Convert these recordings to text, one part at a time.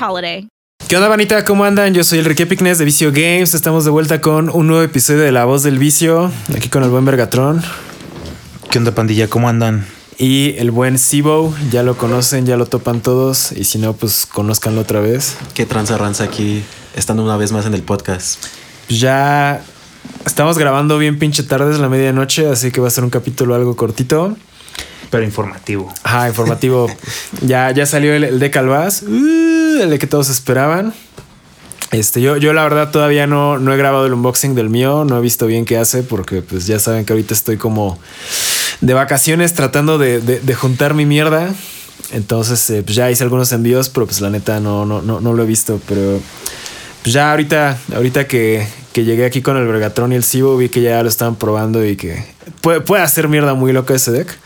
holiday. ¿Qué onda, Vanita? ¿Cómo andan? Yo soy Enrique Picnes de Vicio Games. Estamos de vuelta con un nuevo episodio de La Voz del Vicio. Aquí con el buen Vergatrón. ¿Qué onda, pandilla? ¿Cómo andan? Y el buen Sibo. Ya lo conocen, ya lo topan todos. Y si no, pues conózcanlo otra vez. ¿Qué tranza ranza aquí? Estando una vez más en el podcast. Pues ya estamos grabando bien pinche tarde, es la medianoche, así que va a ser un capítulo algo cortito. Pero informativo. Ajá, informativo. ya, ya salió el, el de Calvás, uh, el que todos esperaban. Este, yo, yo la verdad todavía no, no he grabado el unboxing del mío, no he visto bien qué hace, porque pues ya saben que ahorita estoy como de vacaciones tratando de, de, de juntar mi mierda. Entonces, eh, pues ya hice algunos envíos, pero pues la neta no, no, no, no lo he visto. Pero pues ya ahorita, ahorita que, que llegué aquí con el Vergatron y el Cibo, vi que ya lo estaban probando y que puede, puede hacer mierda muy loca ese deck.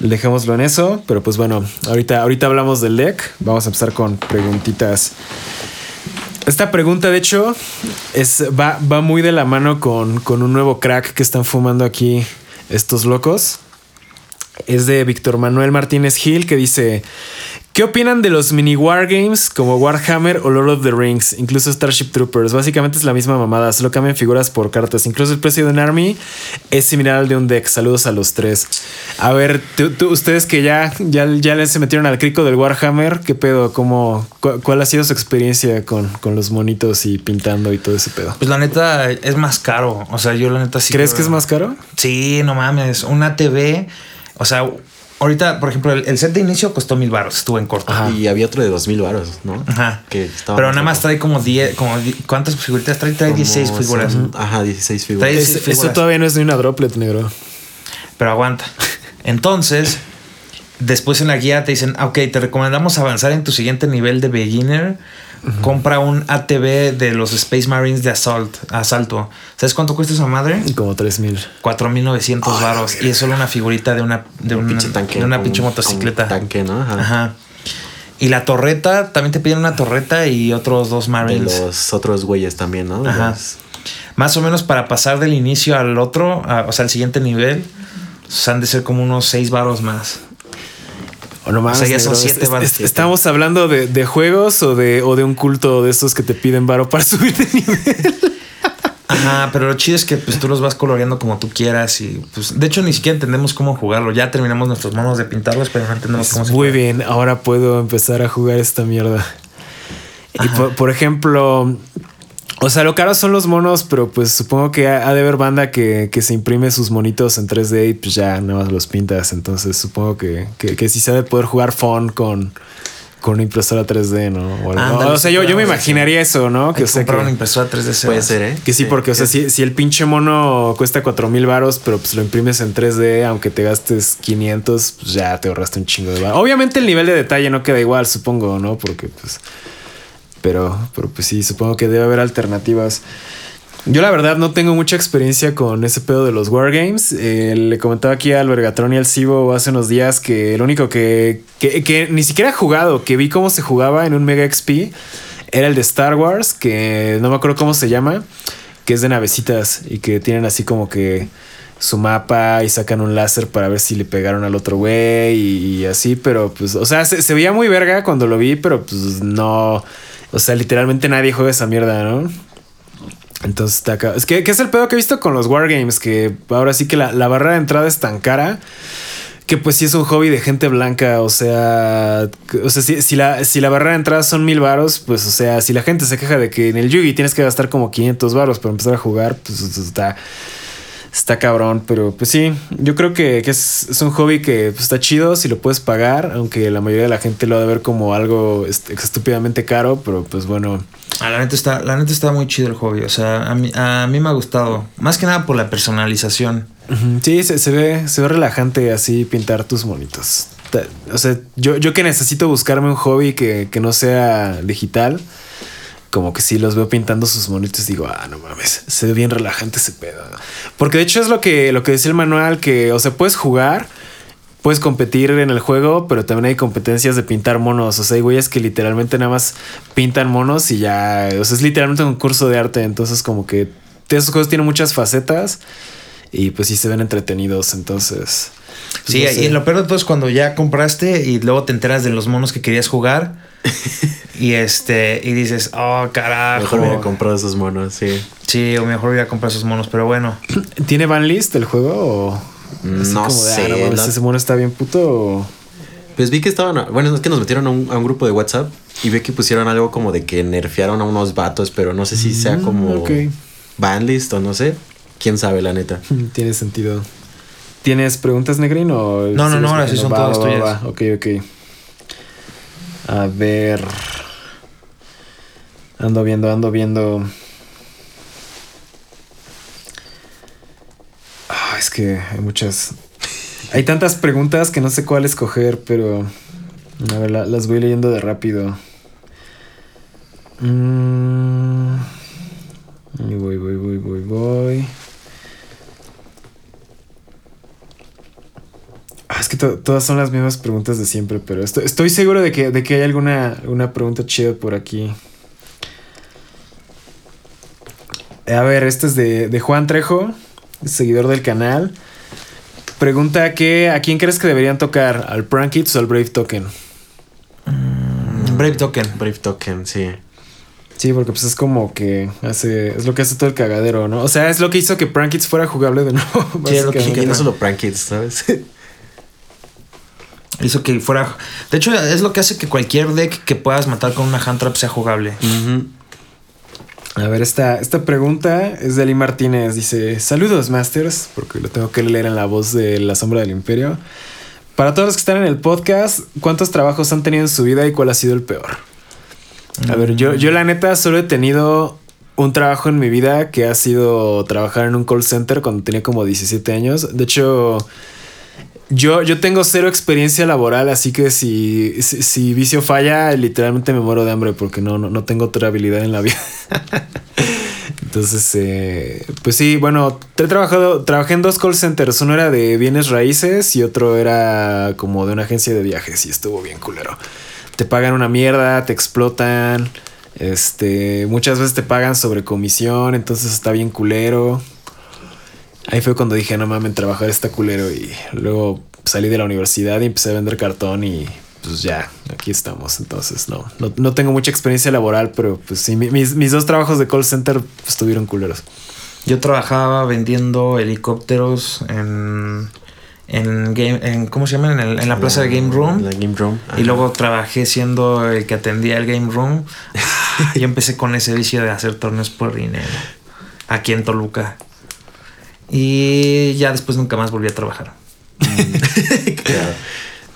Dejémoslo en eso, pero pues bueno, ahorita, ahorita hablamos del deck. Vamos a empezar con preguntitas. Esta pregunta, de hecho, es, va, va muy de la mano con, con un nuevo crack que están fumando aquí estos locos. Es de Víctor Manuel Martínez Gil que dice: ¿Qué opinan de los mini wargames como Warhammer o Lord of the Rings? Incluso Starship Troopers. Básicamente es la misma mamada, solo cambian figuras por cartas. Incluso el precio de un army es similar al de un deck. Saludos a los tres. A ver, tú, tú, ustedes que ya, ya, ya se metieron al crico del Warhammer, ¿qué pedo? ¿Cómo, cu ¿Cuál ha sido su experiencia con, con, los monitos y pintando y todo ese pedo? Pues la neta es más caro. O sea, yo la neta sí. ¿Crees que es más caro? Sí, no mames. Una TV, o sea Ahorita, por ejemplo, el, el, set de inicio costó mil baros, estuvo en corto. Ajá. Y había otro de dos mil baros, ¿no? Ajá. Que Pero nada más trae como 10, como ¿cuántas figuritas trae? Trae 16 figuras. Son, ajá, 16 figuras. 16 es, figuras. Esto todavía no es ni una droplet, negro. Pero aguanta. Entonces, después en la guía te dicen, ok, te recomendamos avanzar en tu siguiente nivel de beginner. Uh -huh. Compra un ATV de los Space Marines de assault, asalto. ¿Sabes cuánto cuesta esa madre? Como 3 mil. 4,900 varos. Y es solo una figurita de una, de un una, pinche tanque. de una pinche motocicleta. Un tanque, ¿no? Ajá. Ajá. Y la torreta, también te piden una torreta y otros dos Marines. De los otros güeyes también, ¿no? Ajá. Los... Más o menos para pasar del inicio al otro, a, o sea, al siguiente nivel, han de ser como unos 6 varos más. O, no más, o sea, ya son siete es, es, ¿Estamos hablando de, de, juegos o de, o de un culto de estos que te piden varo para subir de nivel? Ajá, pero lo chido es que pues tú los vas coloreando como tú quieras y pues de hecho ni siquiera entendemos cómo jugarlo. Ya terminamos nuestros monos de pintarlos, pero no entendemos cómo se Muy bien, ahora puedo empezar a jugar esta mierda. Ajá. Y por, por, ejemplo, o sea, lo caro son los monos, pero pues supongo que ha de haber banda que, que, se imprime sus monitos en 3D y pues ya nada más los pintas. Entonces supongo que, que, que sí se ha de poder jugar fun con, con una impresora 3D, ¿no? O, Andale, o sea, yo, yo me imaginaría eso, ¿no? Que, o sea, que una impresora 3D puede ser, ¿eh? Que sí, porque, o sea, si, si el pinche mono cuesta 4 mil varos, pero pues lo imprimes en 3D, aunque te gastes 500, pues ya te ahorraste un chingo de varos. Obviamente el nivel de detalle no queda igual, supongo, ¿no? Porque pues... Pero, pero pues sí, supongo que debe haber alternativas. Yo la verdad no tengo mucha experiencia con ese pedo de los wargames. Eh, le comentaba aquí al Vergatron y al Cibo hace unos días que lo único que, que, ni siquiera he jugado, que vi cómo se jugaba en un Mega XP, era el de Star Wars, que no me acuerdo cómo se llama, que es de navecitas y que tienen así como que su mapa y sacan un láser para ver si le pegaron al otro güey y, así, pero pues, o sea, se, se veía muy verga cuando lo vi, pero pues no... O sea, literalmente nadie juega esa mierda, ¿no? Entonces está acá. Es que, ¿qué es el pedo que he visto con los Wargames? Que ahora sí que la, la barrera de entrada es tan cara que pues sí es un hobby de gente blanca, o sea, o sea, si, si la, si la barrera de entrada son mil varos, pues o sea, si la gente se queja de que en el Yugi tienes que gastar como 500 varos para empezar a jugar, pues está, está cabrón, pero pues sí, yo creo que, que es, es, un hobby que pues, está chido si lo puedes pagar, aunque la mayoría de la gente lo va a ver como algo estúpidamente caro, pero pues bueno. Ah, la neta está, la neta está muy chido el hobby, o sea, a mí, a mí me ha gustado, más que nada por la personalización. Sí, se, se, ve, se ve relajante así pintar tus monitos. O sea, yo, yo que necesito buscarme un hobby que, que no sea digital, como que sí los veo pintando sus monitos digo, ah, no mames, se ve bien relajante ese pedo. Porque de hecho es lo que, lo que decía el manual, que, o sea, puedes jugar, puedes competir en el juego, pero también hay competencias de pintar monos. O sea, hay güeyes que literalmente nada más pintan monos y ya, o sea, es literalmente un curso de arte. Entonces, como que esos juegos tienen muchas facetas y pues sí se ven entretenidos. Entonces, pues sí, y lo peor de todo es cuando ya compraste y luego te enteras de los monos que querías jugar. y este, y dices, oh carajo. Mejor hubiera comprado esos monos, sí. Sí, o mejor hubiera comprado esos monos, pero bueno. ¿Tiene banlist el juego? O no ah, sé. ¿Ese mono está bien puto? Pues vi que estaban. Bueno, es que nos metieron a un, a un, grupo de WhatsApp y vi que pusieron algo como de que nerfearon a unos vatos, pero no sé si sea mm, como okay. banlist o no sé. Quién sabe, la neta. Tiene sentido. ¿Tienes preguntas, Negrin? O no, no, no, ahora sí son todas tuyas. Ok, ok. A ver. Ando viendo, ando viendo. Ah, es que hay muchas. Hay tantas preguntas que no sé cuál escoger, pero. A ver, las voy leyendo de rápido. Mm. Voy, voy, voy, voy, voy. Es que todas son las mismas preguntas de siempre, pero estoy, estoy seguro de que, de que hay alguna una pregunta chida por aquí. A ver, esta es de, Juan Trejo, seguidor del canal. Pregunta que ¿a quién crees que deberían tocar? ¿Al Prank Kids o al Brave Token? Mm, Brave Token. Brave Token, sí. Sí, porque pues es como que hace. Es lo que hace todo el cagadero, ¿no? O sea, es lo que hizo que Prank Kids fuera jugable de nuevo. Sí, es lo que, no solo Prank Kids, ¿sabes? Hizo que fuera. De hecho, es lo que hace que cualquier deck que puedas matar con una hand trap sea jugable. A ver, esta, esta pregunta es de Ali Martínez. Dice: Saludos, Masters, porque lo tengo que leer en la voz de La Sombra del Imperio. Para todos los que están en el podcast, ¿cuántos trabajos han tenido en su vida y cuál ha sido el peor? A ver, yo, yo la neta solo he tenido un trabajo en mi vida que ha sido trabajar en un call center cuando tenía como 17 años. De hecho, yo, yo tengo cero experiencia laboral, así que si, si, vicio falla, literalmente me muero de hambre porque no, no, tengo otra habilidad en la vida. Entonces, eh, pues sí, bueno, he trabajado, trabajé en dos call centers. Uno era de bienes raíces y otro era como de una agencia de viajes y estuvo bien culero. Te pagan una mierda, te explotan. Este, muchas veces te pagan sobre comisión, entonces está bien culero. Ahí fue cuando dije, no mames, trabajar está culero. Y luego salí de la universidad y empecé a vender cartón y pues ya, aquí estamos. Entonces, no, no, tengo mucha experiencia laboral, pero pues sí, mis, mis dos trabajos de call center estuvieron culeros. Yo trabajaba vendiendo helicópteros en, en, game, en ¿cómo se llama? En, en la plaza de Game Room. La Game Room. Y luego trabajé siendo el que atendía el Game Room. Yo empecé con ese vicio de hacer torneos por dinero. Aquí en Toluca. Y ya después nunca más volví a trabajar.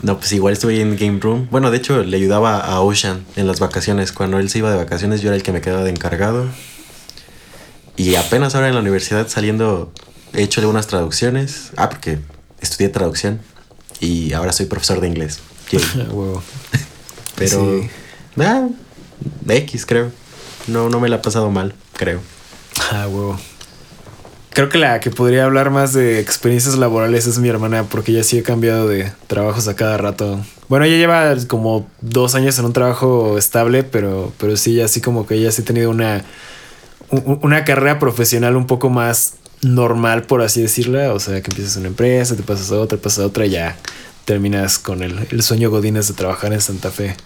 No, pues igual estuve en Game Room. Bueno, de hecho, le ayudaba a Ocean en las vacaciones. Cuando él se iba de vacaciones, yo era el que me quedaba de encargado. Y apenas ahora en la universidad saliendo, he hecho algunas traducciones. Ah, porque estudié traducción. Y ahora soy profesor de inglés. Pero. Ah, X, creo. No, no me la ha pasado mal, creo. Ah, huevo. Creo que la que podría hablar más de experiencias laborales es mi hermana, porque ella sí ha cambiado de trabajos a cada rato. Bueno, ella lleva como dos años en un trabajo estable, pero, pero sí, así como que ella sí ha tenido una, una carrera profesional un poco más normal, por así decirla. O sea, que empiezas una empresa, te pasas a otra, pasas a otra y ya terminas con el, el sueño Godínez de trabajar en Santa Fe.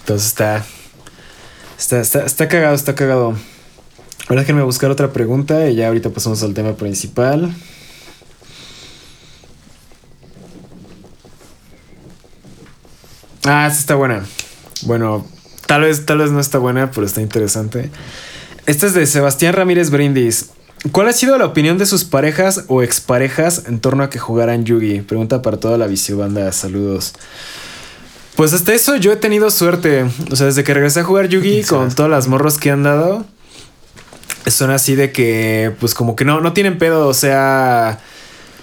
Entonces está, está, está, está cagado, está cagado. Ahora déjenme buscar otra pregunta y ya ahorita pasamos al tema principal. Ah, sí está buena. Bueno, tal vez, tal vez no está buena, pero está interesante. Esta es de Sebastián Ramírez Brindis. ¿Cuál ha sido la opinión de sus parejas o exparejas en torno a que jugaran Yugi? Pregunta para toda la visiobanda. Saludos. Pues hasta eso yo he tenido suerte. O sea, desde que regresé a jugar Yugi con todas las morros que han dado, son así de que, pues como que no, no tienen pedo. O sea,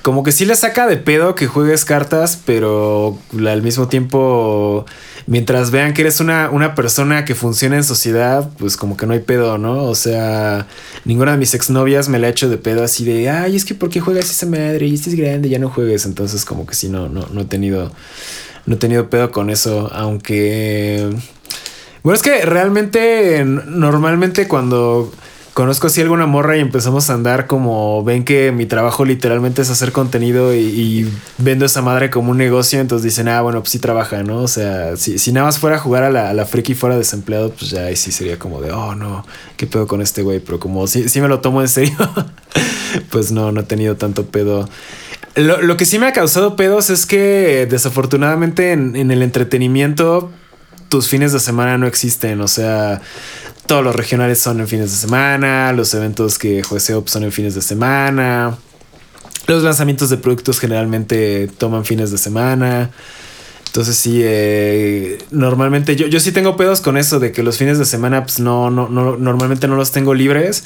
como que sí le saca de pedo que juegues cartas, pero al mismo tiempo, mientras vean que eres una, una persona que funciona en sociedad, pues como que no hay pedo, ¿no? O sea, ninguna de mis exnovias me la ha hecho de pedo así de, ay, es que ¿por qué juegas esa madre? Y este es grande, ya no juegues. Entonces como que sí, no, no, no he tenido no he tenido pedo con eso, aunque... Bueno, es que realmente normalmente cuando conozco así alguna morra y empezamos a andar como ven que mi trabajo literalmente es hacer contenido y, vendo esa madre como un negocio, entonces dicen, ah, bueno, pues sí trabaja, ¿no? O sea, si, si nada más fuera a jugar a la, a la friki fuera desempleado, pues ya ahí sí sería como de, oh, no, ¿qué pedo con este güey? Pero como si, si me lo tomo en serio, pues no, no he tenido tanto pedo. Lo, que sí me ha causado pedos es que desafortunadamente en, el entretenimiento tus fines de semana no existen. O sea, todos los regionales son en fines de semana, los eventos que jueceo son en fines de semana, los lanzamientos de productos generalmente toman fines de semana. Entonces sí, eh, normalmente yo, yo sí tengo pedos con eso de que los fines de semana pues no, no, no, normalmente no los tengo libres.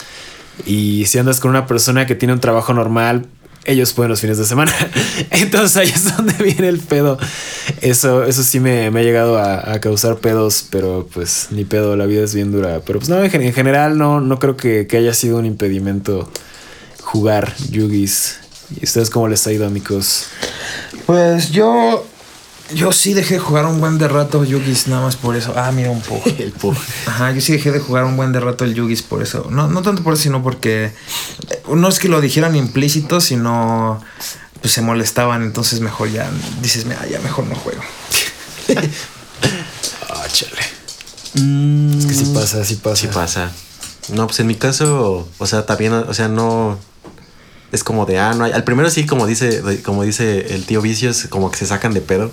Y si andas con una persona que tiene un trabajo normal, ellos pueden los fines de semana. Entonces ahí es donde viene el pedo. Eso, eso sí me, ha llegado a, causar pedos, pero pues ni pedo, la vida es bien dura. Pero pues no, en, general no, no creo que, que, haya sido un impedimento jugar Yugis. ¿Y ustedes cómo les ha ido, amigos? Pues yo yo sí dejé de jugar un buen de rato Yugis nada más por eso. Ah, mira un poco. el Ajá, yo sí dejé de jugar un buen de rato el Yugis por eso. No, no tanto por eso, sino porque eh, no es que lo dijeran implícito, sino pues se molestaban. Entonces mejor ya dices, mira, ya mejor no juego. ah, chale. es que sí pasa, sí pasa. Sí pasa. No, pues en mi caso, o sea, también, o sea, no es como de, ah, no hay. Al primero sí, como dice, como dice el tío Vicios, como que se sacan de pedo.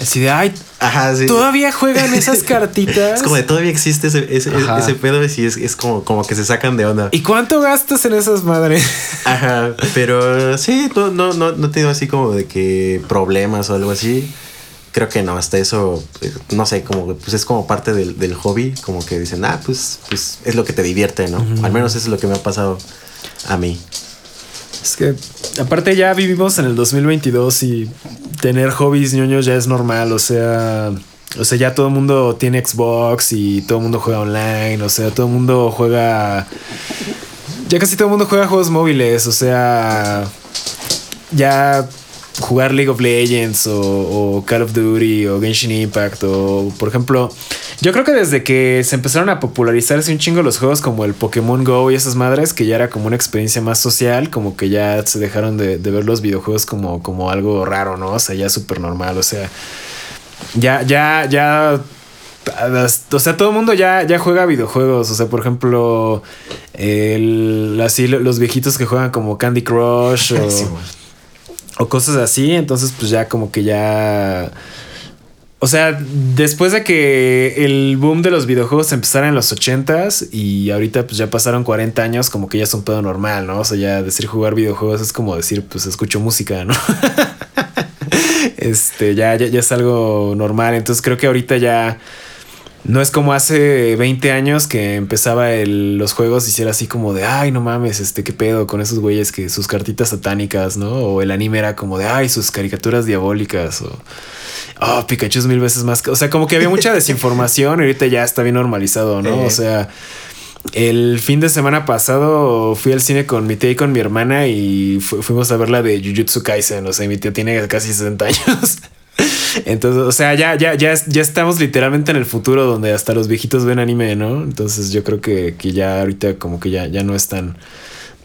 Así de, ay, Ajá, sí. todavía juegan esas cartitas. es como de, todavía existe ese, ese, pedo y es, es, como, como que se sacan de onda. ¿Y cuánto gastas en esas madres? Ajá, pero sí, no, no, no, no tengo así como de que problemas o algo así. Creo que no, hasta eso, eh, no sé, como pues es como parte del, del hobby, como que dicen, ah, pues, pues es lo que te divierte, ¿no? Al menos eso es lo que me ha pasado a mí. Es que aparte ya vivimos en el 2022 y tener hobbies ñoños ya es normal, o sea, o sea, ya todo el mundo tiene Xbox y todo el mundo juega online, o sea, todo el mundo juega ya casi todo el mundo juega juegos móviles, o sea, ya jugar League of Legends o, Call of Duty o Genshin Impact o por ejemplo yo creo que desde que se empezaron a popularizarse un chingo los juegos como el Pokémon Go y esas madres que ya era como una experiencia más social como que ya se dejaron de, ver los videojuegos como, como algo raro no o sea ya súper normal o sea ya ya ya o sea, todo el mundo ya, ya juega videojuegos. O sea, por ejemplo, el, así los viejitos que juegan como Candy Crush o, o cosas así. Entonces, pues ya como que ya... O sea, después de que el boom de los videojuegos empezara en los 80s y ahorita pues ya pasaron 40 años, como que ya es un pedo normal, ¿no? O sea, ya decir jugar videojuegos es como decir, pues escucho música, ¿no? este, ya, ya, ya es algo normal. Entonces creo que ahorita ya no es como hace 20 años que empezaba los juegos y hiciera así como de, ay, no mames, este, qué pedo con esos güeyes que sus cartitas satánicas, ¿no? O el anime era como de, ay, sus caricaturas diabólicas o, oh, Pikachu es mil veces más. O sea, como que había mucha desinformación y ahorita ya está bien normalizado, ¿no? O sea, el fin de semana pasado fui al cine con mi tía y con mi hermana y fuimos a ver la de Jujutsu Kaisen. O sea, mi tía tiene casi 60 años. Entonces, o sea, ya, ya, ya, ya estamos literalmente en el futuro donde hasta los viejitos ven anime, ¿no? Entonces yo creo que, ya ahorita como que ya, ya no es tan,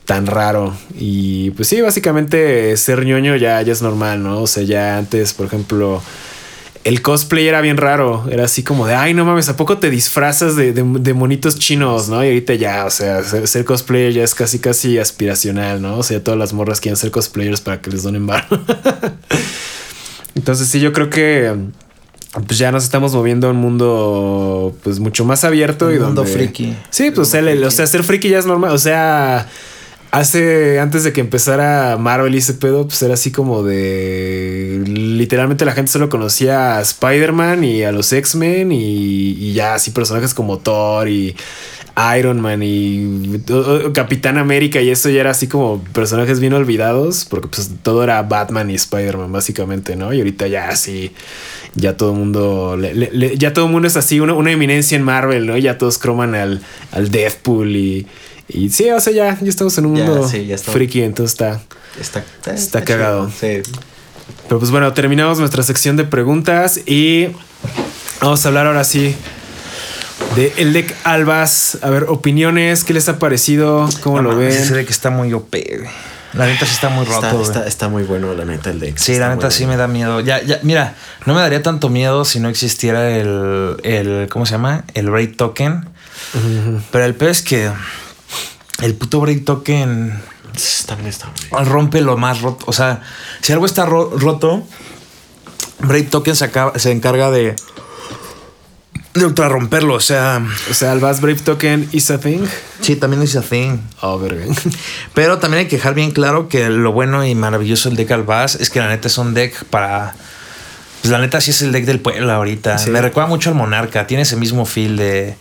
tan raro. Y pues sí, básicamente ser ñoño ya, ya es normal, ¿no? O sea, ya antes, por ejemplo, el cosplay era bien raro. Era así como de, ay, no mames, ¿a poco te disfrazas de, de, monitos chinos, no? Y ahorita ya, o sea, ser, ser, cosplayer ya es casi, casi aspiracional, ¿no? O sea, todas las morras quieren ser cosplayers para que les donen bar. Entonces sí, yo creo que pues ya nos estamos moviendo a un mundo pues mucho más abierto Un y mundo donde friki. Sí, pues el- o sea, ser friki ya es normal, o sea, hace antes de que empezara Marvel y ese pedo, pues era así como de literalmente la gente solo conocía a Spider-Man y a los X-Men y, y ya así personajes como Thor y Iron Man y Capitán América y eso ya era así como personajes bien olvidados porque pues todo era Batman y Spider-Man básicamente, ¿no? Y ahorita ya así ya todo el mundo le- le- le- ya todo el mundo es así una, una eminencia en Marvel, ¿no? Ya todos croman al, al Deathpool y, y sí, o sea, ya, ya estamos en un Ya, mundo sí, friki, entonces está. Está, Está cagado. chido, Sí. Pero pues bueno, terminamos nuestra sección de preguntas y vamos a hablar ahora sí de el deck Albas. A ver, opiniones, ¿qué les ha parecido? ¿Cómo No lo ven? Se ve que está muy OP. La neta sí está muy roto, Está, está, está muy bueno, la neta, el deck. Sí, Está la neta sí bueno. me da miedo. Ya, ya, mira, no me daría tanto miedo si no existiera el, el ¿cómo se llama? El Braid Token. Pero el peor es que el puto Braid Token También está muy rompe lo más roto. O sea, si algo está ro- roto, Braid Token se, acaba- se encarga de, de ultra romperlo. O sea, O sea, Albas Brave Token is a thing. sí, también es a thing. Oh, verga. Pero también hay que dejar bien claro que lo bueno y maravilloso del deck Albaz es que la neta es un deck para. Pues la neta sí es el deck del pueblo ahorita. Sí. Me recuerda mucho al Monarca. Tiene ese mismo feel de.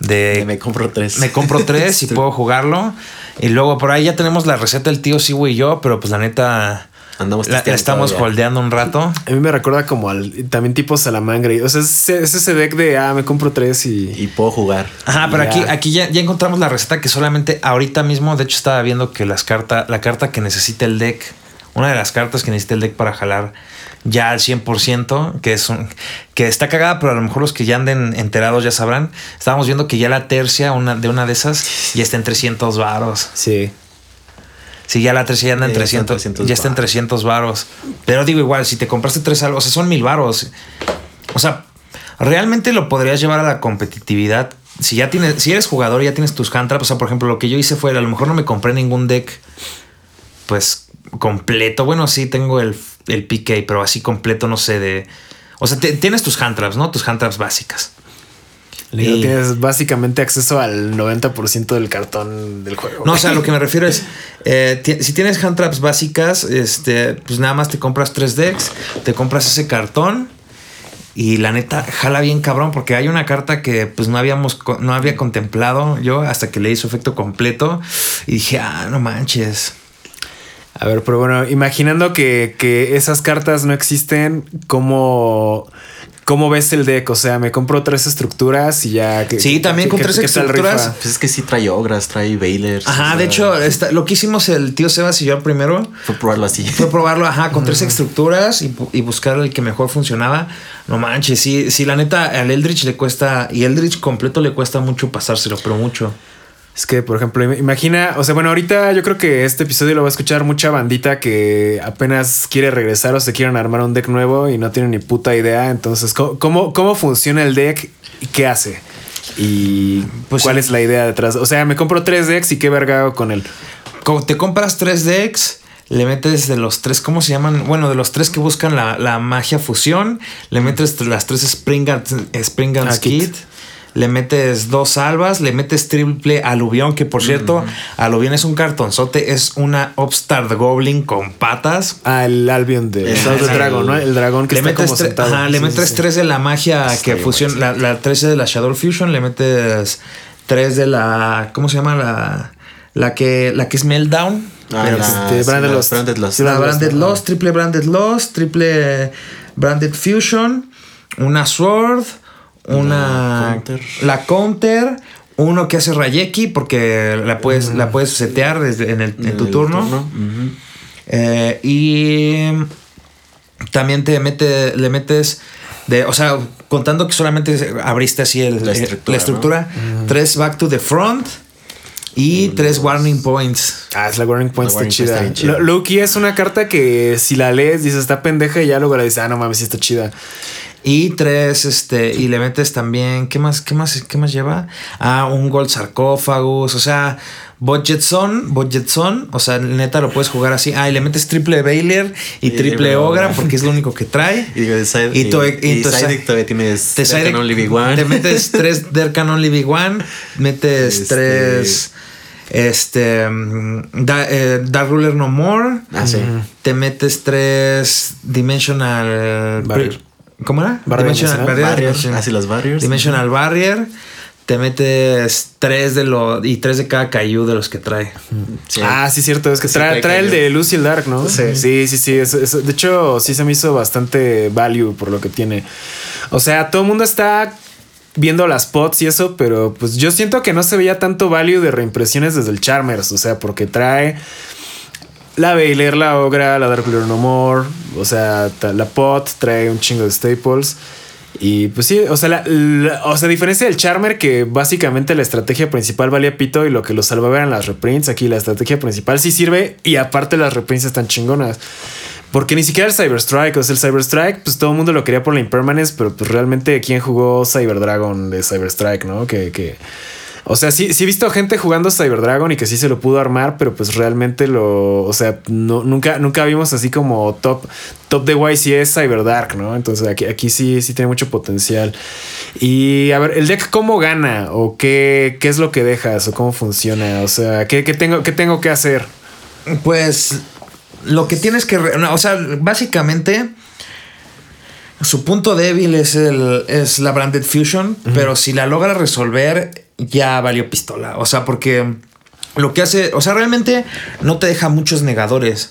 de Que me compro tres. me compro tres y puedo jugarlo. Y luego por ahí ya tenemos la receta del tío Siwu y yo, pero pues la neta. Andamos la, la estamos todavía. holdeando un rato. A mí me recuerda como al también tipo Salamangre. O sea, es, es ese deck de ah, me compro tres y. Y puedo jugar. Ajá, pero Ya. aquí, aquí ya, ya encontramos la receta que solamente ahorita mismo, de hecho estaba viendo que las cartas, la carta que necesita el deck, una de las cartas que necesita el deck para jalar ya al 100%, que es un, que está cagada, pero a lo mejor los que ya anden enterados ya sabrán, estábamos viendo que ya la tercia una, de una de esas ya está en 300 varos. Sí. Sí, ya la tercia ya anda en ya está en 300, 300 ya está en 300 varos. Pero digo igual, si te compraste tres algo, o sea, son mil varos. O sea, realmente lo podrías llevar a la competitividad. Si ya tienes, si eres jugador y ya tienes tus hand o sea, por ejemplo, lo que yo hice fue, a lo mejor no me compré ningún deck, pues completo. Bueno, sí tengo el, el PK, pero así completo, no sé, de. O sea, te- tienes tus hand traps, ¿no? Tus hand traps básicas. Digo, tienes básicamente acceso al 90% del cartón del juego. No, o sea, lo que me refiero es, eh, si tienes hand traps básicas, este, pues nada más te compras tres decks, te compras ese cartón y la neta jala bien cabrón porque hay una carta que pues no habíamos, no había contemplado yo hasta que le hizo efecto completo y dije, ah, no manches. A ver, pero bueno, imaginando que, que esas cartas no existen, ¿cómo, ¿cómo ves el deck? O sea, me compro tres estructuras y ya. que- Sí, también con tres estructuras. Pues es que sí trae ogras, trae Bailers. Ajá, o sea, de hecho, esta- lo que hicimos el tío Sebas y yo primero Fue probarlo así. Fue probarlo, ajá, con tres estructuras y, y buscar el que mejor funcionaba. No manches, sí, sí, la neta, al Eldritch le cuesta, y Eldritch completo le cuesta mucho pasárselo, pero mucho. Es que, por ejemplo, im- imagina, o sea, bueno, ahorita yo creo que este episodio lo va a escuchar mucha bandita que apenas quiere regresar o se quieren armar un deck nuevo y no tienen ni puta idea. Entonces, ¿cómo, cómo, cómo funciona el deck y qué hace? Y Pues cuál sí. es la idea detrás. O sea, me compro tres decks y qué verga hago con él. Como te compras tres decks, le metes de los tres, ¿cómo se llaman? Bueno, de los tres que buscan la, la magia fusión, le metes las tres Spring, Spring Guns Ah, kit. Kit. Le metes dos albas, le metes triple aluvión, que por cierto, aluvión es un cartonzote, es una Upstart Goblin con patas. Ah, el Albion de El- el- Dragon, ¿no? El dragón que le está metes, como sentado. ajá, le Sí, metes sí, sí. tres de la magia Está que fusión, la, la 13 de la Shadow Fusion, le metes tres de la, ¿cómo se llama? La, la que, la que es Meltdown. Ah, pero la- este, sí, Branded la Lost. Branded Lost. Sí, la Branded Branded Lost, Lost, triple Branded Lost, triple Branded Fusion, una Sword, una Counter. la Counter, uno que hace Rayeki porque la puedes, la puedes setear desde en, el- en tu el turno. Eh, y también te mete, le metes de, o sea, contando que solamente abriste así el- La estructura, la estructura, tres back to the front y tres warning points. Ah, es la Warning Point, La está Warning chida. está chida. Lo- Loki es una carta que si la lees dices está pendeja y ya luego la dices, ah, no mames, sí está chida. Y tres, este, y le metes también, ¿qué más, qué más, qué más lleva? Ah, un gold sarcófagos, o sea, Budget Son, Budget Son, o sea, neta lo puedes jugar así. Ah, y le metes triple Bailer y, Y triple Ogra porque es lo único que trae. Y side, Y tu- y, y tu- todavía tienes Te, side- Only One. te metes tres There Can Only Be One, metes Este- tres este mm, Da- eh, Dark Ruler No More, Ah, sí. te metes tres Dimensional Barrier. ¿Cómo era? Barrier Dimensional. Barrier. Barrier, así las barriers. Dimensional Barrier. Te metes tres de los y tres de cada Caillou de los que trae. Sí. Ah, sí, cierto. Es que Sí, trae, trae trae el de Lucy el Dark, ¿no? Sí. sí, sí. sí, eso- eso- de hecho, sí se me hizo bastante value por lo que tiene. O sea, todo el mundo está viendo las pots y eso, pero pues yo siento que no se veía tanto value de reimpresiones desde el Charmers. O sea, porque trae la Baylor, la Ogra, la Dark Blue No More. O sea, la pot trae un chingo de staples. Y pues sí, o sea, la, o sea, a diferencia del Charmer, que básicamente la estrategia principal valía pito y lo que lo salvaba eran las reprints, aquí la estrategia principal sí sirve y aparte las reprints están chingonas. Porque ni siquiera el Cyber Strike, o sea, el Cyber Strike, pues todo el mundo lo quería por la Impermanence, pero pues realmente quién jugó Cyber Dragon de Cyber Strike, ¿no? Que, que, o sea, sí, sí he visto gente jugando Cyber Dragon y que sí se lo pudo armar, pero pues realmente lo, o sea, no, nunca, nunca vimos así como top, top de YCS Cyber Dark, ¿no? Entonces aquí, aquí sí, sí tiene mucho potencial. Y a ver, ¿el deck cómo gana? ¿O qué, qué es lo que dejas? ¿O cómo funciona? O sea, ¿qué, qué tengo, qué tengo que hacer? Pues lo que tienes que, no, o sea, básicamente su punto débil es el es la branded fusion, pero si la logra resolver ya valió pistola, o sea, porque lo que hace, o sea, realmente no te deja muchos negadores.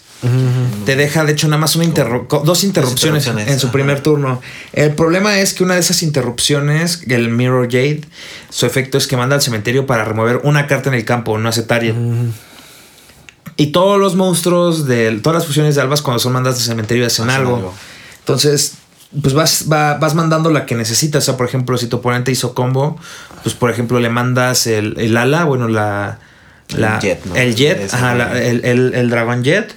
Te deja, de hecho, nada más una interru- dos interrupciones, interrupciones, en su ajá. primer turno. El problema es que una de esas interrupciones, el Mirror Jade, su efecto es que manda al cementerio para remover una carta en el campo, no hace target. Y todos los monstruos de todas las fusiones de albas cuando son mandadas de cementerio hacen, Hacen algo. algo. Entonces, pues vas, va- vas mandando la que necesitas. O sea, por ejemplo, si tu oponente hizo combo, pues por ejemplo le mandas el, el ala, bueno, la... la- El jet, ¿no? El jet, ajá, el, el, el Dragon Jet.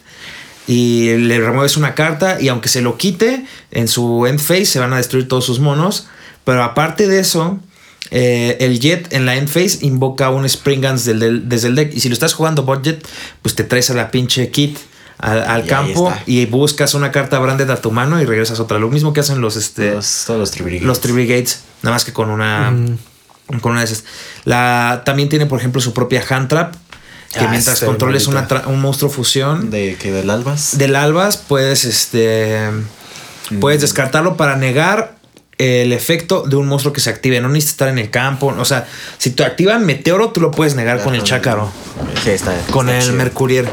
Y le remueves una carta y aunque se lo quite, en su end phase se van a destruir todos sus monos. Pero aparte de eso, eh, el Jet en la end phase invoca un Spring Guns del- del- desde el deck. Y si lo estás jugando budget, pues te traes a la pinche kit al, al Y campo y buscas una carta branded a tu mano y regresas otra. Lo mismo que hacen los, este, Todos, todos los Tribrigades. los nada más que con una, con una de esas. La, también tiene, por ejemplo, su propia hand trap. Que Ah, mientras controles una un monstruo fusión De que del albas. del albas, puedes este puedes descartarlo para negar el efecto de un monstruo que se active. No necesitas estar en el campo. O sea, si te activan Meteoro, tú lo puedes negar con el Chácaro. Sí, está. Con está el chido. Mercurier.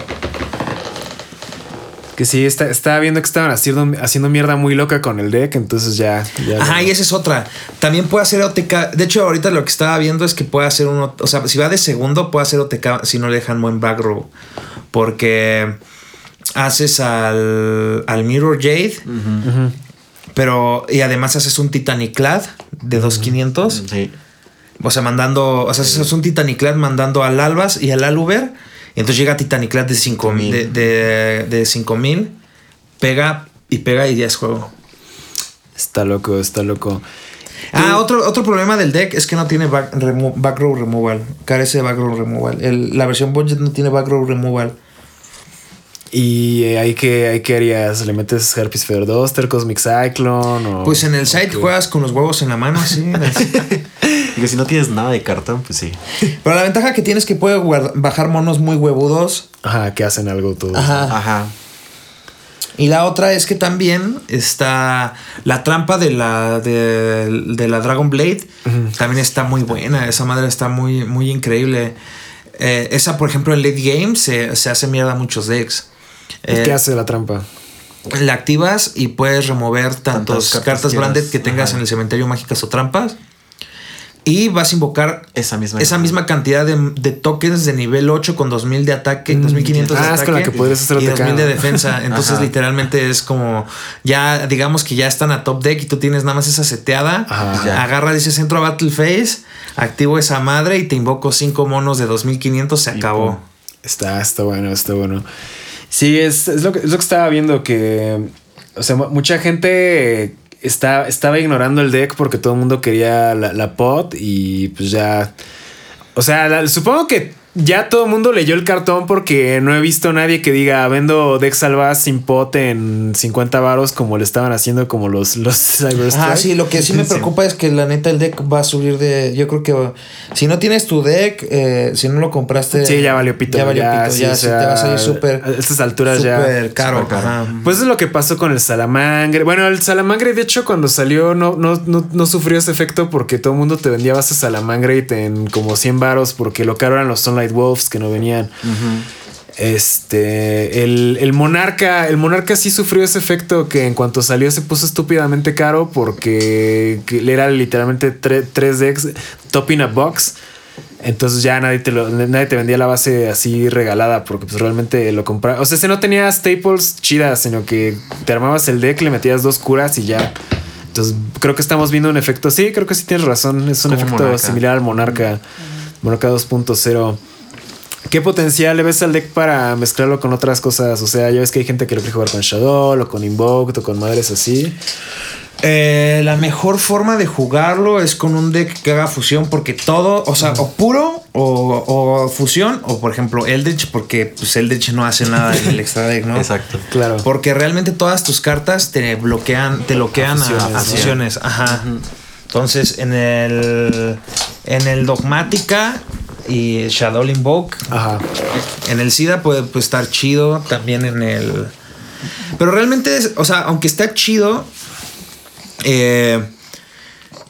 Que sí, está, estaba viendo que estaban haciendo, haciendo mierda muy loca con el deck, entonces ya. ya Ajá, y esa es otra. También puede hacer OTK. De hecho, ahorita lo que estaba viendo es que puede hacer uno. O sea, si va de segundo, puede hacer OTK si no le dejan buen back row. Porque haces al, al Mirror Jade. Pero. Y además haces un Titaniclad de 2500. Sí. O sea, mandando. O sea, haces un Titaniclad mandando al Albas y al Aluber. Entonces llega Titaniclad de 5000. De, de, de 5000. Pega y pega y ya es juego. Está loco, está loco. Ah, otro, otro problema del deck es que no tiene back, remo- back row removal. Carece de back row removal. El- la versión budget no tiene back row removal. Y eh, hay que, hay que harías, le metes Herpes Feather Duster, Cosmic Cyclone o. Pues en el site juegas con los huevos en la mano, así. Digo, si no tienes nada de cartón, pues sí. Pero la ventaja que tienes es que puede bajar monos muy huevudos. Ajá, que hacen algo todo. Ajá. Ajá. Y la otra es que también está la trampa de la, de, de la Dragon Blade. También está muy buena. Esa madre está muy, muy increíble. Eh, esa, por ejemplo, en late game se, se hace mierda a muchos decks. Eh, ¿Qué hace la trampa? la activas y puedes remover tantas Tantas cartas, cartas branded que tengas Ajá. en el cementerio mágicas o trampas. Y vas a invocar Esa misma. esa misma cantidad de, de tokens de nivel 8 con 2000 de ataque, 2500 de Ah, es ataque con la que podrías hacer y OTK, 2000 de defensa. Entonces, Ajá. literalmente es como ya, digamos que ya están a top deck y tú tienes nada más esa seteada. Ajá. Agarra, dice centro a Battle Phase, activo esa madre y te invoco 5 monos de 2500. Se Y acabó. pum. Está, está bueno, está bueno. Sí, es, es lo, que, es lo que estaba viendo que. O sea, mu- mucha gente está, estaba ignorando el deck porque todo el mundo quería la, la pot y pues ya. O sea, supongo que ya todo el mundo leyó el cartón porque no he visto a nadie que diga vendo Dex Salvaz sin pot en 50 varos como le estaban haciendo como los, los Cyberstrike. Ah, sí, lo que sí me preocupa es que la neta el deck va a subir de. Yo creo que si no tienes tu deck, eh, si no lo compraste. Sí, ya valió pito. Ya valió ya, pito, sí, ya o sí sea, te va a salir súper. A estas alturas ya. Súper caro. caro. Pues es lo que pasó con el Salamangre. Bueno, el Salamangre, de hecho, cuando salió, no, no, no, no sufrió ese efecto porque todo el mundo te vendía bases Salamangre en como 100 varos porque lo caro eran los Wolves que no venían. Este, el, el Monarca, el Monarca sí sufrió ese efecto que en cuanto salió se puso estúpidamente caro porque que era literalmente 3 decks top in a box. Entonces ya nadie te, lo- nadie te vendía la base así regalada porque pues realmente lo compraba. O sea, si no tenía staples chidas, sino que te armabas el deck, le metías dos curas y ya. Entonces creo que estamos viendo un efecto. Sí, creo que sí tienes razón. Es un efecto Monarca. similar al Monarca. Monarca 2.0. ¿Qué potencial le ves al deck para mezclarlo con otras cosas? O sea, ya ves que hay gente que lo quiere jugar con Shadow o con Invoked o con madres así. Eh, la mejor forma de jugarlo es con un deck que haga fusión, porque todo, o sea, o puro o, o fusión, o por ejemplo Eldritch, porque pues Eldritch no hace nada en el extra deck, ¿no? Exacto. Claro. Porque realmente todas tus cartas te bloquean, te bloquean a, fusiones, a ¿no? fusiones. Ajá. Entonces, en el. En el Dogmática y Shadow Invoke. Ajá. En el SIDA puede, puede estar chido. También en el. Pero realmente, es, o sea, aunque está chido. eh,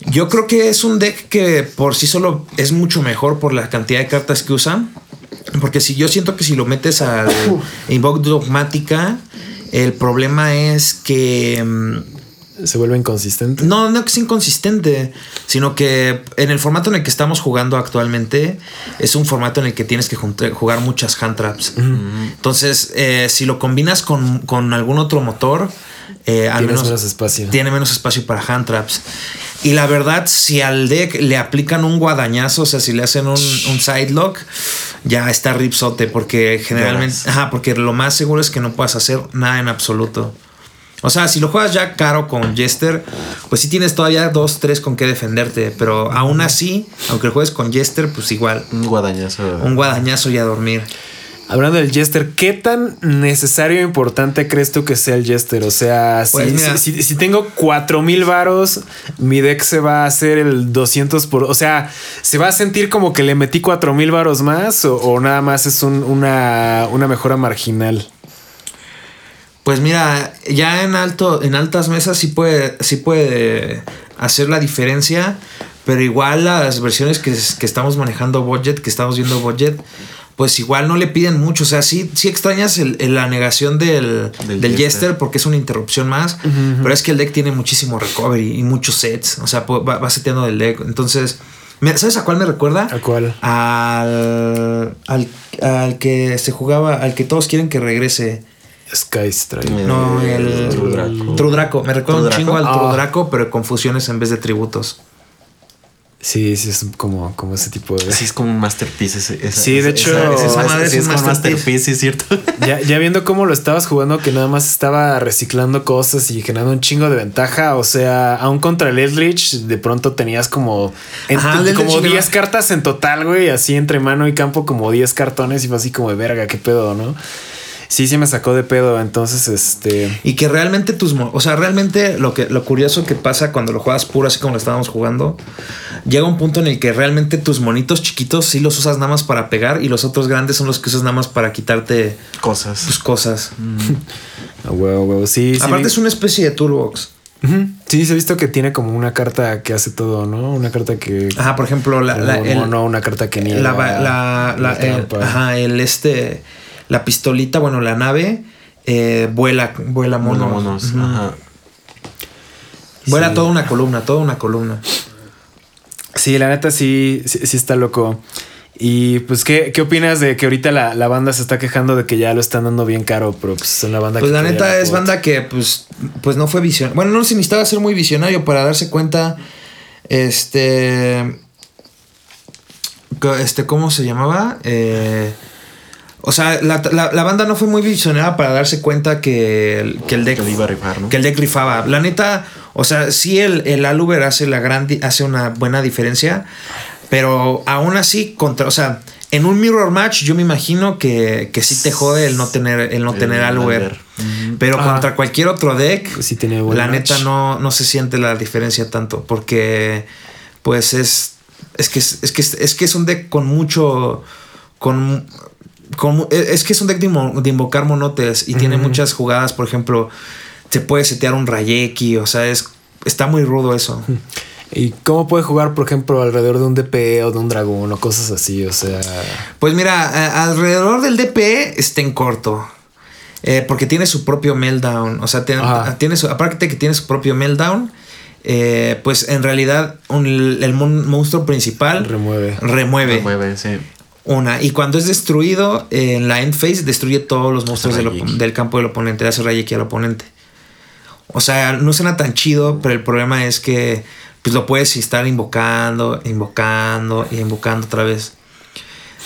yo creo que es un deck que por sí solo es mucho mejor por la cantidad de cartas que usan. Porque si yo siento que si lo metes al Invoke Dogmática, el problema es que. Se vuelve inconsistente. no, no que es inconsistente, sino que en el formato en el que estamos jugando actualmente es un formato en el que tienes que jugar muchas hand traps. Entonces, eh, si lo combinas con, con algún otro motor, eh, al menos menos espacio. tiene menos espacio para hand traps. Y la verdad, si al deck le aplican un guadañazo, o sea, si le hacen un, un side lock, ya está ripsote, porque generalmente, ajá, porque lo más seguro es que no puedas hacer nada en absoluto. O sea, si lo juegas ya caro con Jester, pues sí tienes todavía dos, tres con qué defenderte. Pero aún así, aunque lo juegues con Jester, pues igual, Un guadañazo. un guadañazo y a dormir. Hablando del Jester, ¿qué tan necesario e importante crees tú que sea el Jester? O sea, si, Pues mira. si, si- si tengo 4000 varos, mi deck se va a hacer el 200 por. O sea, ¿se va a sentir como que le metí 4000 varos más o, o nada más es un- una, una mejora marginal? Pues mira, ya en alto, en altas mesas sí puede, sí puede hacer la diferencia, pero igual las versiones que, que estamos manejando budget, que estamos viendo budget, pues igual no le piden mucho. O sea, sí, sí extrañas el- el- la negación del, del, Del Jester. Jester. porque es una interrupción más, pero es que el deck tiene muchísimo recovery y muchos sets. O sea, va, va seteando del deck. Entonces, ¿sabes a cuál me recuerda? ¿A cuál? Al, al, al que se jugaba, al que todos quieren que regrese. Sky Strike. No, el True Draco. True Draco. Me recuerda un chingo al Ah. Draco, pero con fusiones en vez de tributos. Sí, sí, es como, como ese tipo de. Sí, es como un masterpiece. ese- esa- Sí, de hecho, esa- esa esa- madre es sí un es como un masterpiece. masterpiece, sí, es cierto. Ya, ya viendo cómo lo estabas jugando, que nada más estaba reciclando cosas y generando un chingo de ventaja. O sea, aún contra el Eldritch, de pronto tenías como, en- Ajá, como Eldritch 10 lleva- cartas en total, güey. Así entre mano y campo, como 10 cartones y fue así como de verga, qué pedo, ¿no? Sí, sí me sacó de pedo. Entonces, este. Y que realmente tus... O sea, realmente lo, que, lo curioso que pasa cuando lo juegas puro, así como lo estábamos jugando, llega un punto en el que realmente tus monitos chiquitos sí los usas nada más para pegar y los otros grandes son los que usas nada más para quitarte Cosas. tus cosas. huevo, huevo. Sí, sí. Aparte es una especie de toolbox. Sí, se ha visto que tiene como una carta que hace todo, ¿no? Una carta que. Ajá, por ejemplo, la, la- un el- mono, una carta que niega. la, la, la- la el, trampa. ajá, el este, la pistolita, bueno, la nave eh, vuela, vuela monos. Monos. Ujú. Ajá. Vuela Sí. toda una columna, toda una columna. Sí, la neta sí, sí, sí está loco. Y pues, ¿qué, qué opinas de que ahorita la, la banda se está quejando de que ya lo están dando bien caro? Pero pues son la banda Pues que la quería neta es banda que pues, pues no fue visionario. Bueno, no se necesitaba ser muy visionario para darse cuenta. Este. Este, ¿cómo se llamaba? Eh, o sea, la, la- la banda no fue muy visionaria para darse cuenta que, el- que el deck. Que iba a rifar, ¿no? Que el deck rifaba. La neta, o sea, sí el, el Aluber hace la gran hace una buena diferencia. Pero aún así, contra, o sea, En un mirror match, yo me imagino que, que sí te jode el no tener, el no El tener. Alwer. Pero Ajá. contra cualquier otro deck, Sí tiene buen la match. neta no, no se siente la diferencia tanto. Porque, pues es. Es que es, es que es, es que es un deck con mucho. Con. Con- es que es un deck de, invo- de invocar monotes y tiene muchas jugadas. Por ejemplo, se puede setear un Rayeki. O sea, es. Está muy rudo eso. ¿Y cómo puede jugar, por ejemplo, alrededor de un DP o de un dragón o cosas así? O sea, Pues mira, alrededor del DP está en corto. Eh, porque tiene su propio meltdown. O sea, tiene, Ajá. tiene su, aparte de que tiene su propio meltdown. eh, pues en realidad un- el mon- monstruo principal remueve. remueve Mueve, sí. Una. Y cuando es destruido en la end phase, destruye todos los monstruos del, campo del oponente. Le hace Rayeki al oponente. O sea, no suena tan chido, pero el problema es que pues lo puedes estar invocando, invocando y invocando otra vez.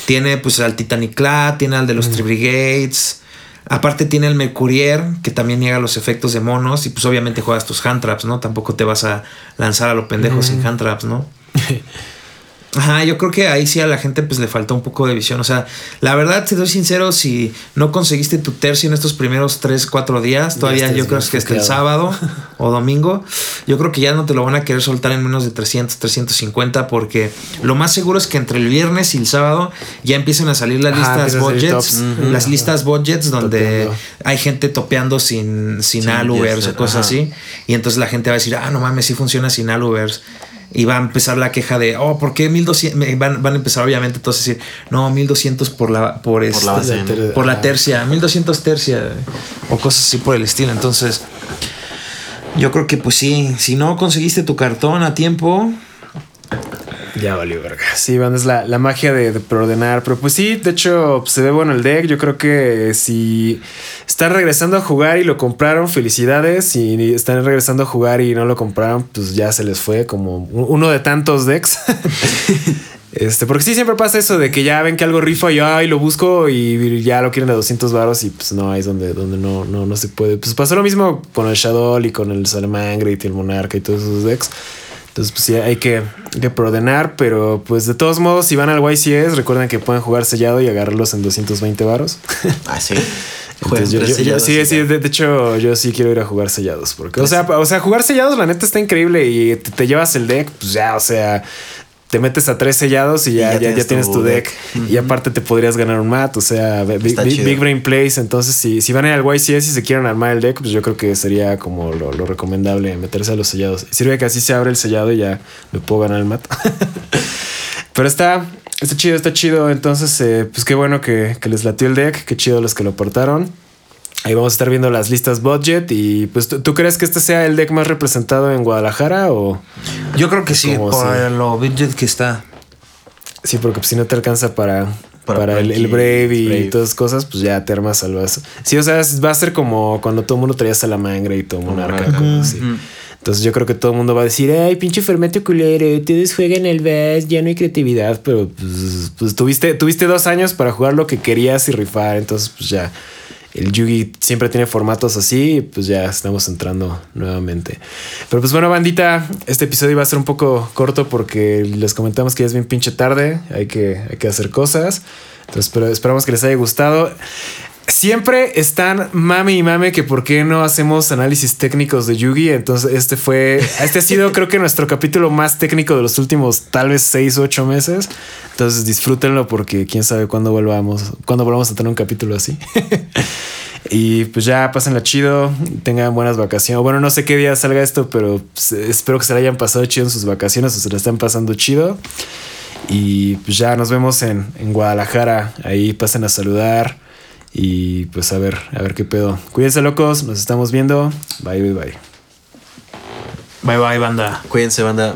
Tiene pues al Titaniclad, tiene al de los Tribrigades. Aparte tiene el Mercurier, que también niega los efectos de monos. Y pues obviamente juegas tus hand traps, ¿no? Tampoco te vas a lanzar a lo pendejo sin hand traps, ¿no? Ajá, yo creo que ahí sí a la gente pues le faltó un poco de visión. O sea, la verdad, te doy sincero, si no conseguiste tu tercio en estos primeros 3, 4 días, todavía yo creo que hasta el sábado o domingo, yo creo que ya no te lo van a querer soltar en menos de 300, 350, porque lo más seguro es que entre el viernes y el sábado ya empiecen a salir las Ajá, listas empiezan budgets, las listas budgets donde Topeando. hay gente topeando sin, sin Sin Jester, o cosas ajá. así. Y entonces la gente va a decir, ah, no mames, sí funciona sin Aluvers. Y va a empezar la queja de, oh, ¿por qué 1200? Me- Van, van a empezar obviamente entonces a decir, no, 1200 por la, por, este- la base, ¿no? por la tercia, 1200 tercia o cosas así por el estilo. Entonces, yo creo que pues sí, si no conseguiste tu cartón a tiempo, Ya valió verga. Sí, van, es la, la magia de, de preordenar. Pero pues sí, de hecho, pues, se ve bueno el deck. Yo creo que si están regresando a jugar y lo compraron, felicidades. Si están regresando a jugar y no lo compraron, pues ya se les fue como uno de tantos decks. Este, porque sí, siempre pasa eso de que ya ven que algo rifa y ay, lo busco y ya lo quieren a 200 varos y pues no, ahí es donde, donde no, no, no se puede. Pues pasó lo mismo con el Shadow y con el Salamangreat y el Monarca y todos esos decks. Entonces, pues sí, hay que, hay que pero pues de todos modos, si van al YCS, recuerden que pueden jugar sellado y agarrarlos en 220 varos. Ah, sí. Entonces, yo, sellados sí, sí, de, de hecho, yo sí quiero ir a jugar sellados. Porque, o sea, o sea, jugar sellados, la neta está increíble y te, te llevas el deck, pues ya, o sea, te metes a tres sellados y ya, ya, ya tienes, tu deck. Y aparte te podrías ganar un mat, o sea, Big, Big- Brain Plays. Entonces, si, si van a ir al YCS y se quieren armar el deck, pues yo creo que sería como lo, lo recomendable meterse a los sellados. Sirve que así se abre el sellado y ya me puedo ganar el mat. Pero está, está chido, está chido. Entonces, eh, pues qué bueno que, que les latió el deck. Qué chido los que lo portaron. Ahí vamos a estar viendo las listas budget. Y pues, ¿tú, tú crees que este sea el deck más representado en Guadalajara? O yo creo que sí, por si- lo budget que está. sí, porque pues, si no te alcanza para, para, Para el, el Brave y Brave. todas esas cosas, pues ya te armas al vaso. Sí, o sea, va a ser como cuando todo el mundo traía Salamangre y todo Monarca. Monarca. cosas así. Entonces yo creo que todo el mundo va a decir, ay, pinche fermento culero, ustedes juegan el VAS, ya no hay creatividad, pero pues, pues tuviste, tuviste dos años para jugar lo que querías y rifar, entonces pues ya el Yugi siempre tiene formatos así, pues ya estamos entrando nuevamente. Pero pues bueno, bandita, este episodio iba a ser un poco corto porque les comentamos que ya es bien pinche tarde, hay que, hay que hacer cosas, entonces pero esperamos que les haya gustado. Siempre están mame y mame que por qué no hacemos análisis técnicos de Yugi. Entonces, este fue, este ha sido creo que nuestro capítulo más técnico de los últimos tal vez seis o ocho meses. Entonces, disfrútenlo porque quién sabe cuándo volvamos, cuándo volvamos a tener un capítulo así. y pues ya pásenla chido, tengan buenas vacaciones. Bueno, no sé qué día salga esto, pero pues, espero que se la hayan pasado chido en sus vacaciones o se la están pasando chido. Y pues ya nos vemos en, en Guadalajara. Ahí pasen a saludar. Y pues a ver, a ver qué pedo. Cuídense locos, nos estamos viendo. Bye, bye, bye. Bye bye, banda. Cuídense, banda.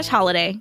slash holiday.